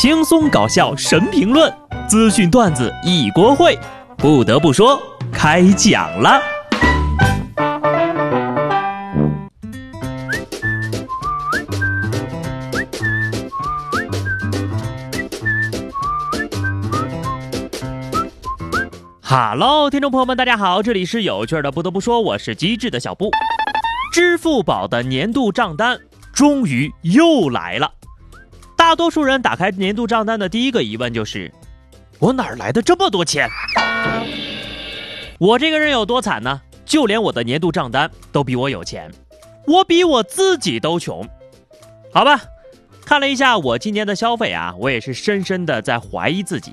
轻松搞笑神评论，资讯段子一锅烩。不得不说，开讲了。哈喽，听众朋友们，大家好，这里是有趣的。不得不说，我是机智的小布。支付宝的年度账单终于又来了。大多数人打开年度账单的第一个疑问就是：我哪儿来的这么多钱？我这个人有多惨呢？就连我的年度账单都比我有钱，我比我自己都穷。好吧，看了一下我今年的消费啊，我也是深深的在怀疑自己。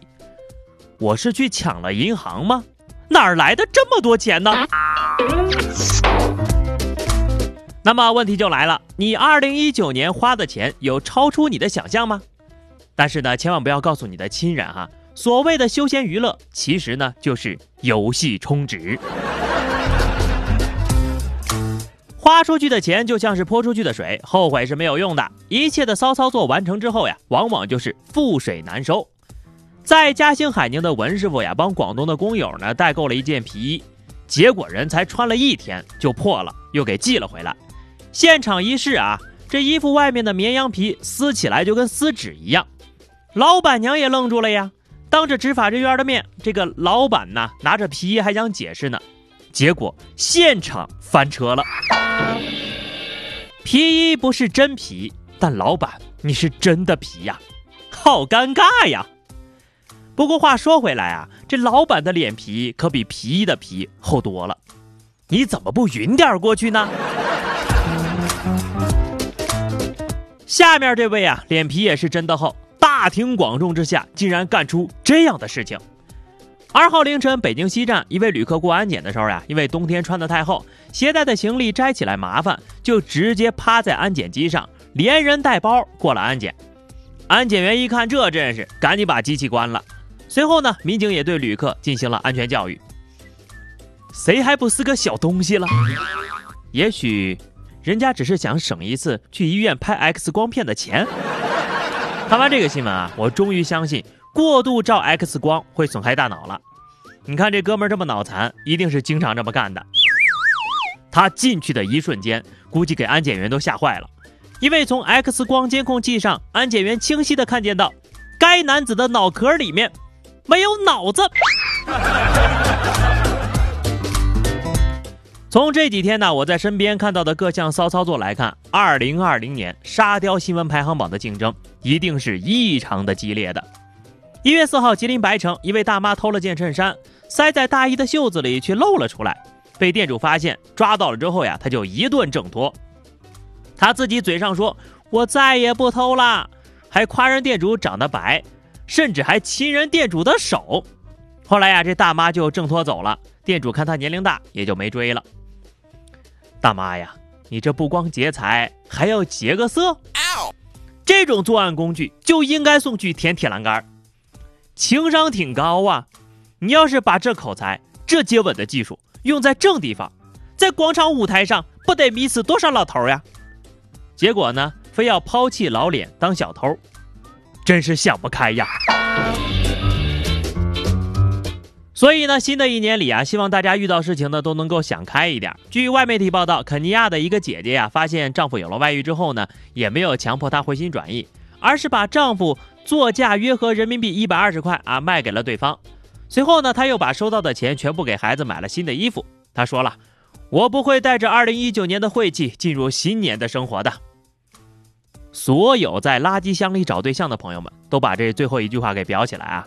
我是去抢了银行吗？哪儿来的这么多钱呢？那么问题就来了，你二零一九年花的钱有超出你的想象吗？但是呢，千万不要告诉你的亲人哈。所谓的休闲娱乐，其实呢就是游戏充值。花出去的钱就像是泼出去的水，后悔是没有用的。一切的骚操作完成之后呀，往往就是覆水难收。在嘉兴海宁的文师傅呀，帮广东的工友呢代购了一件皮衣，结果人才穿了一天就破了，又给寄了回来。现场一试啊，这衣服外面的绵羊皮撕起来就跟撕纸一样。老板娘也愣住了呀，当着执法人员的面，这个老板呢拿着皮衣还想解释呢，结果现场翻车了。皮衣不是真皮，但老板你是真的皮呀，好尴尬呀。不过话说回来啊，这老板的脸皮可比皮衣的皮厚多了，你怎么不匀点过去呢？下面这位啊，脸皮也是真的厚，大庭广众之下竟然干出这样的事情。二号凌晨，北京西站一位旅客过安检的时候呀，因为冬天穿的太厚，携带的行李摘起来麻烦，就直接趴在安检机上，连人带包过了安检。安检员一看这阵势，赶紧把机器关了。随后呢，民警也对旅客进行了安全教育。谁还不是个小东西了？也许，人家只是想省一次去医院拍 X 光片的钱。看完这个新闻啊，我终于相信过度照 X 光会损害大脑了。你看这哥们这么脑残，一定是经常这么干的。他进去的一瞬间，估计给安检员都吓坏了，因为从 X 光监控器上，安检员清晰的看见到该男子的脑壳里面。没有脑子。从这几天呢，我在身边看到的各项骚操作来看，二零二零年沙雕新闻排行榜的竞争一定是异常的激烈的。一月四号，吉林白城一位大妈偷了件衬衫，塞在大衣的袖子里，却露了出来，被店主发现，抓到了之后呀，他就一顿挣脱。他自己嘴上说：“我再也不偷了”，还夸人店主长得白。甚至还亲人店主的手，后来呀，这大妈就挣脱走了。店主看她年龄大，也就没追了。大妈呀，你这不光劫财，还要劫个色，这种作案工具就应该送去舔铁栏杆，情商挺高啊！你要是把这口才、这接吻的技术用在正地方，在广场舞台上，不得迷死多少老头呀？结果呢，非要抛弃老脸当小偷。真是想不开呀！所以呢，新的一年里啊，希望大家遇到事情呢都能够想开一点。据外媒体报道，肯尼亚的一个姐姐呀，发现丈夫有了外遇之后呢，也没有强迫他回心转意，而是把丈夫作价约合人民币一百二十块啊卖给了对方。随后呢，她又把收到的钱全部给孩子买了新的衣服。她说了：“我不会带着二零一九年的晦气进入新年的生活的。”所有在垃圾箱里找对象的朋友们，都把这最后一句话给裱起来啊！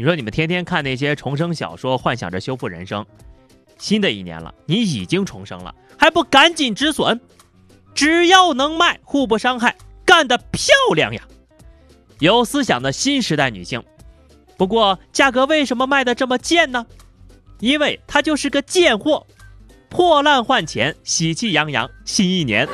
你说你们天天看那些重生小说，幻想着修复人生，新的一年了，你已经重生了，还不赶紧止损？只要能卖，互不伤害，干得漂亮呀！有思想的新时代女性，不过价格为什么卖的这么贱呢？因为它就是个贱货，破烂换钱，喜气洋洋，新一年。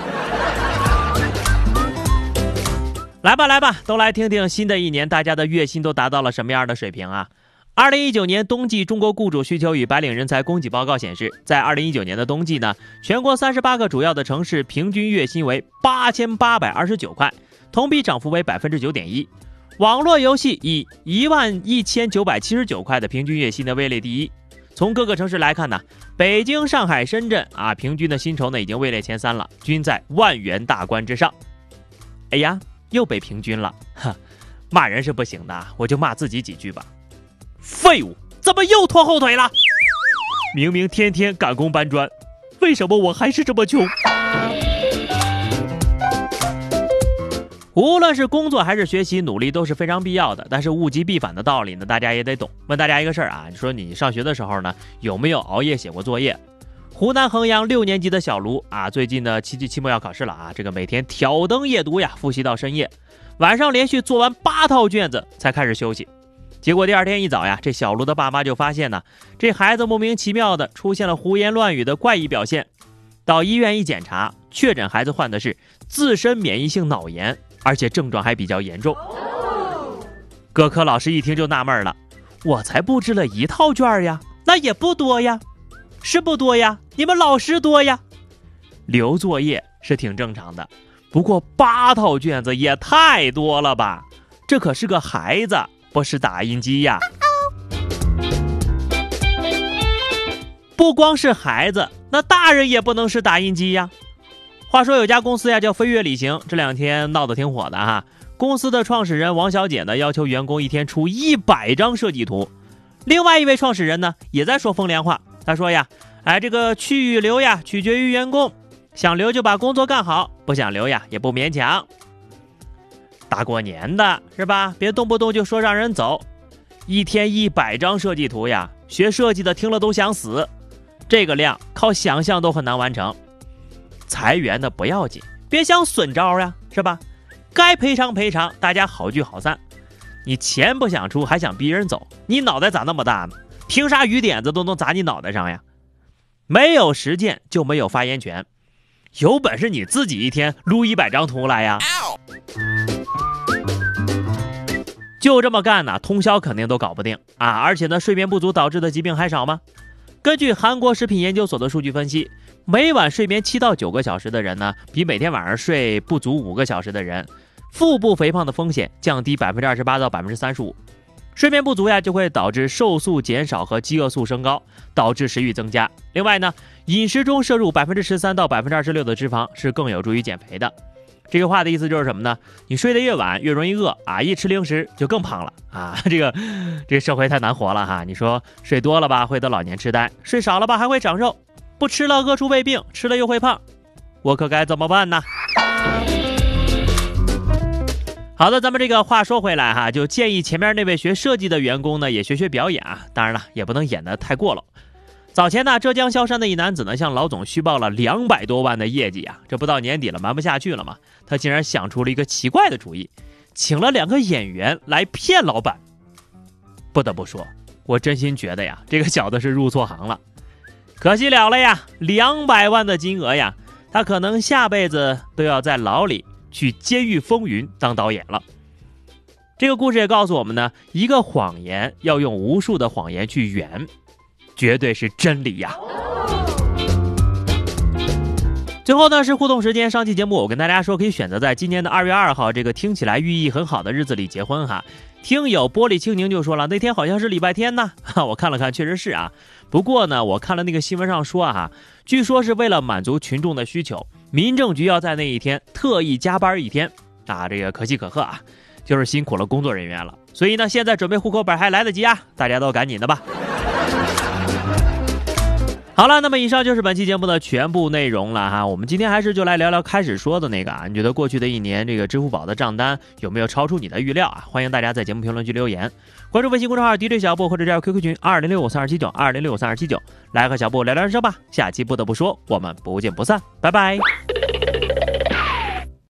来吧，来吧，都来听听新的一年大家的月薪都达到了什么样的水平啊？二零一九年冬季中国雇主需求与白领人才供给报告显示，在二零一九年的冬季呢，全国三十八个主要的城市平均月薪为八千八百二十九块，同比涨幅为百分之九点一。网络游戏以一万一千九百七十九块的平均月薪的位列第一。从各个城市来看呢，北京、上海、深圳啊，平均的薪酬呢已经位列前三了，均在万元大关之上。哎呀，又被平均了，哈，骂人是不行的，我就骂自己几句吧。废物，怎么又拖后腿了？明明天天赶工搬砖，为什么我还是这么穷？无论是工作还是学习，努力都是非常必要的。但是物极必反的道理呢，大家也得懂。问大家一个事儿啊，你说你上学的时候呢，有没有熬夜写过作业？湖南衡阳六年级的小卢啊，最近呢期级期末要考试了啊，这个每天挑灯夜读呀，复习到深夜，晚上连续做完八套卷子才开始休息。结果第二天一早呀，这小卢的爸妈就发现呢，这孩子莫名其妙的出现了胡言乱语的怪异表现。到医院一检查，确诊孩子患的是自身免疫性脑炎。而且症状还比较严重，各科老师一听就纳闷了，我才布置了一套卷呀，那也不多呀，是不多呀，你们老师多呀，留作业是挺正常的，不过八套卷子也太多了吧，这可是个孩子，不是打印机呀，不光是孩子，那大人也不能是打印机呀。话说有家公司呀叫飞跃旅行，这两天闹得挺火的哈。公司的创始人王小姐呢要求员工一天出一百张设计图，另外一位创始人呢也在说风凉话。他说呀，哎，这个去与留呀取决于员工，想留就把工作干好，不想留呀也不勉强。大过年的是吧？别动不动就说让人走，一天一百张设计图呀，学设计的听了都想死。这个量靠想象都很难完成。裁员的不要紧，别想损招呀，是吧？该赔偿赔偿，大家好聚好散。你钱不想出，还想逼人走，你脑袋咋那么大呢？凭啥雨点子都能砸你脑袋上呀？没有实践就没有发言权。有本事你自己一天撸一百张图来呀！就这么干呢，通宵肯定都搞不定啊！而且呢，睡眠不足导致的疾病还少吗？根据韩国食品研究所的数据分析。每晚睡眠七到九个小时的人呢，比每天晚上睡不足五个小时的人，腹部肥胖的风险降低百分之二十八到百分之三十五。睡眠不足呀，就会导致瘦素减少和饥饿素升高，导致食欲增加。另外呢，饮食中摄入百分之十三到百分之二十六的脂肪是更有助于减肥的。这句话的意思就是什么呢？你睡得越晚，越容易饿啊，一吃零食就更胖了啊。这个这个社会太难活了哈。你说睡多了吧，会得老年痴呆；睡少了吧，还会长肉。不吃了饿出胃病，吃了又会胖，我可该怎么办呢？好的，咱们这个话说回来哈，就建议前面那位学设计的员工呢，也学学表演啊。当然了，也不能演得太过了。早前呢，浙江萧山的一男子呢，向老总虚报了两百多万的业绩啊。这不到年底了，瞒不下去了嘛，他竟然想出了一个奇怪的主意，请了两个演员来骗老板。不得不说，我真心觉得呀，这个小子是入错行了。可惜了了呀，两百万的金额呀，他可能下辈子都要在牢里去《监狱风云》当导演了。这个故事也告诉我们呢，一个谎言要用无数的谎言去圆，绝对是真理呀。最后呢是互动时间，上期节目我跟大家说，可以选择在今年的二月二号这个听起来寓意很好的日子里结婚哈。听友玻璃青柠就说了，那天好像是礼拜天呢，哈，我看了看，确实是啊。不过呢，我看了那个新闻上说啊，据说是为了满足群众的需求，民政局要在那一天特意加班一天啊，这个可喜可贺啊，就是辛苦了工作人员了。所以呢，现在准备户口本还来得及啊，大家都赶紧的吧。好了，那么以上就是本期节目的全部内容了哈。我们今天还是就来聊聊开始说的那个啊，你觉得过去的一年这个支付宝的账单有没有超出你的预料啊？欢迎大家在节目评论区留言，关注微信公众号 DJ 小布或者加入 QQ 群二零六五三二七九二零六五三二七九，来和小布聊聊人生吧。下期不得不说，我们不见不散，拜拜。